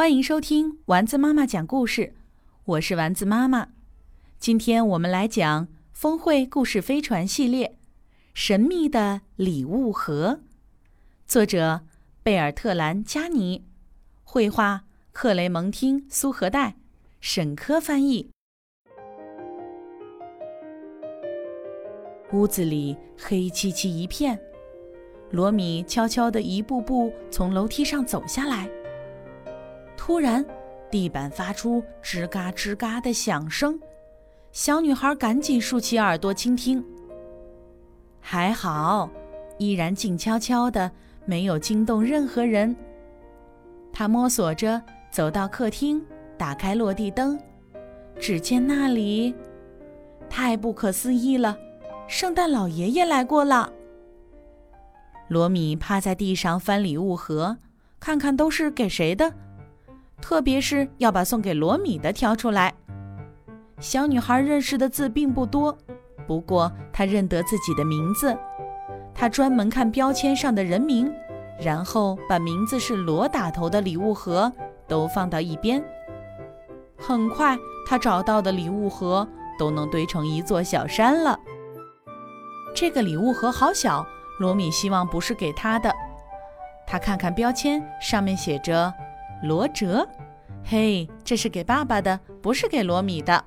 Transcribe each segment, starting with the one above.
欢迎收听丸子妈妈讲故事，我是丸子妈妈。今天我们来讲《峰会故事飞船》系列《神秘的礼物盒》，作者贝尔特兰·加尼，绘画克雷蒙汀·苏荷代，沈科翻译。屋子里黑漆漆一片，罗米悄悄地一步步从楼梯上走下来。突然，地板发出吱嘎吱嘎的响声，小女孩赶紧竖起耳朵倾听。还好，依然静悄悄的，没有惊动任何人。她摸索着走到客厅，打开落地灯，只见那里太不可思议了，圣诞老爷爷来过了。罗米趴在地上翻礼物盒，看看都是给谁的。特别是要把送给罗米的挑出来。小女孩认识的字并不多，不过她认得自己的名字。她专门看标签上的人名，然后把名字是罗打头的礼物盒都放到一边。很快，她找到的礼物盒都能堆成一座小山了。这个礼物盒好小，罗米希望不是给她的。她看看标签，上面写着。罗哲，嘿，这是给爸爸的，不是给罗米的。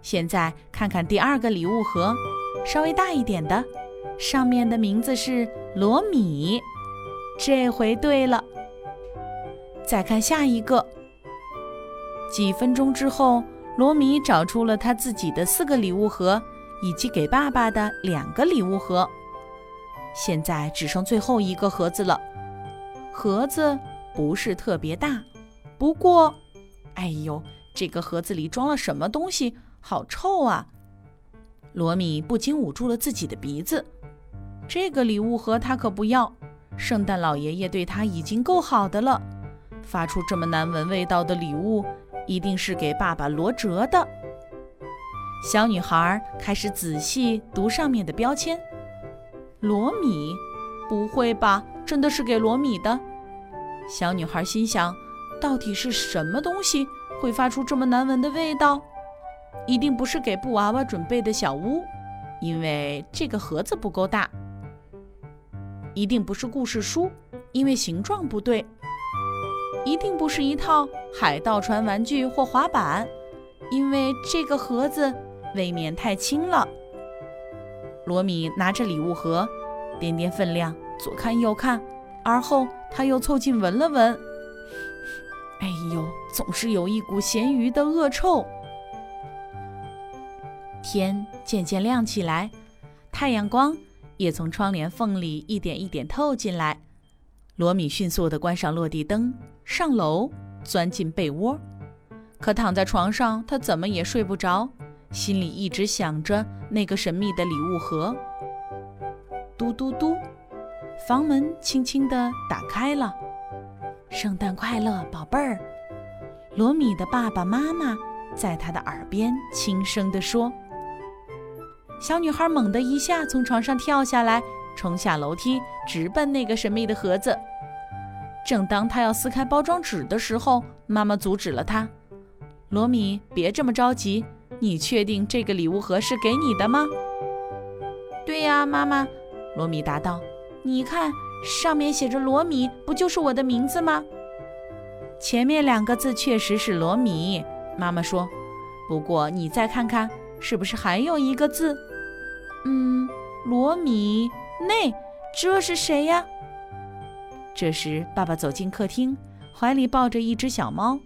现在看看第二个礼物盒，稍微大一点的，上面的名字是罗米，这回对了。再看下一个。几分钟之后，罗米找出了他自己的四个礼物盒，以及给爸爸的两个礼物盒。现在只剩最后一个盒子了，盒子。不是特别大，不过，哎呦，这个盒子里装了什么东西？好臭啊！罗米不禁捂住了自己的鼻子。这个礼物盒他可不要，圣诞老爷爷对他已经够好的了，发出这么难闻味道的礼物，一定是给爸爸罗哲的。小女孩开始仔细读上面的标签。罗米？不会吧？真的是给罗米的？小女孩心想：“到底是什么东西会发出这么难闻的味道？一定不是给布娃娃准备的小屋，因为这个盒子不够大。一定不是故事书，因为形状不对。一定不是一套海盗船玩具或滑板，因为这个盒子未免太轻了。”罗米拿着礼物盒，掂掂分量，左看右看。而后，他又凑近闻了闻。哎呦，总是有一股咸鱼的恶臭。天渐渐亮起来，太阳光也从窗帘缝里一点一点透进来。罗米迅速地关上落地灯，上楼，钻进被窝。可躺在床上，他怎么也睡不着，心里一直想着那个神秘的礼物盒。嘟嘟嘟。房门轻轻地打开了，圣诞快乐，宝贝儿！罗米的爸爸妈妈在他的耳边轻声地说。小女孩猛地一下从床上跳下来，冲下楼梯，直奔那个神秘的盒子。正当她要撕开包装纸的时候，妈妈阻止了她：“罗米，别这么着急，你确定这个礼物盒是给你的吗？”“对呀，妈妈。”罗米答道。你看，上面写着“罗米”，不就是我的名字吗？前面两个字确实是“罗米”，妈妈说。不过你再看看，是不是还有一个字？嗯，罗米内，这是谁呀？这时，爸爸走进客厅，怀里抱着一只小猫。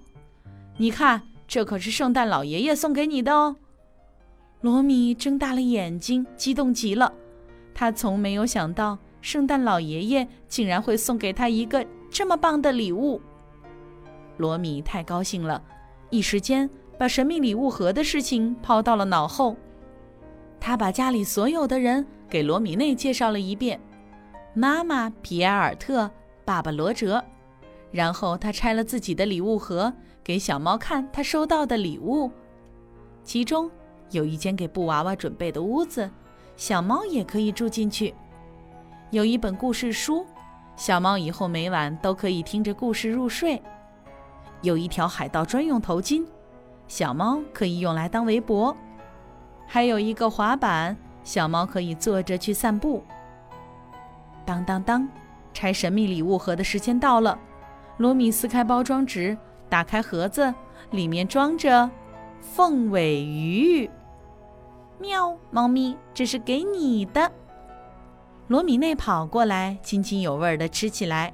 你看，这可是圣诞老爷爷送给你的哦。罗米睁大了眼睛，激动极了。他从没有想到。圣诞老爷爷竟然会送给他一个这么棒的礼物，罗米太高兴了，一时间把神秘礼物盒的事情抛到了脑后。他把家里所有的人给罗米内介绍了一遍：妈妈皮埃尔特，爸爸罗哲。然后他拆了自己的礼物盒，给小猫看他收到的礼物，其中有一间给布娃娃准备的屋子，小猫也可以住进去。有一本故事书，小猫以后每晚都可以听着故事入睡。有一条海盗专用头巾，小猫可以用来当围脖；还有一个滑板，小猫可以坐着去散步。当当当，拆神秘礼物盒的时间到了。罗米撕开包装纸，打开盒子，里面装着凤尾鱼。喵，猫咪，这是给你的。罗米内跑过来，津津有味地吃起来。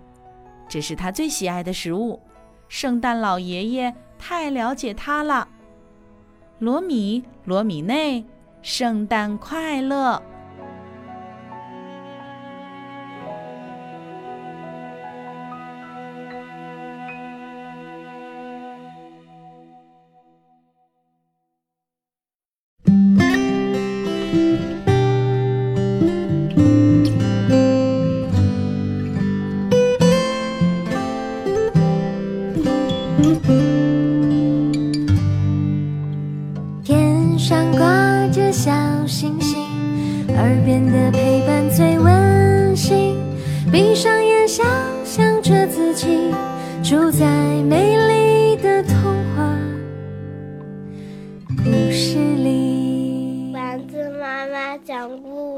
这是他最喜爱的食物。圣诞老爷爷太了解他了。罗米，罗米内，圣诞快乐！住在美丽的童话故事里。丸子妈妈讲故事。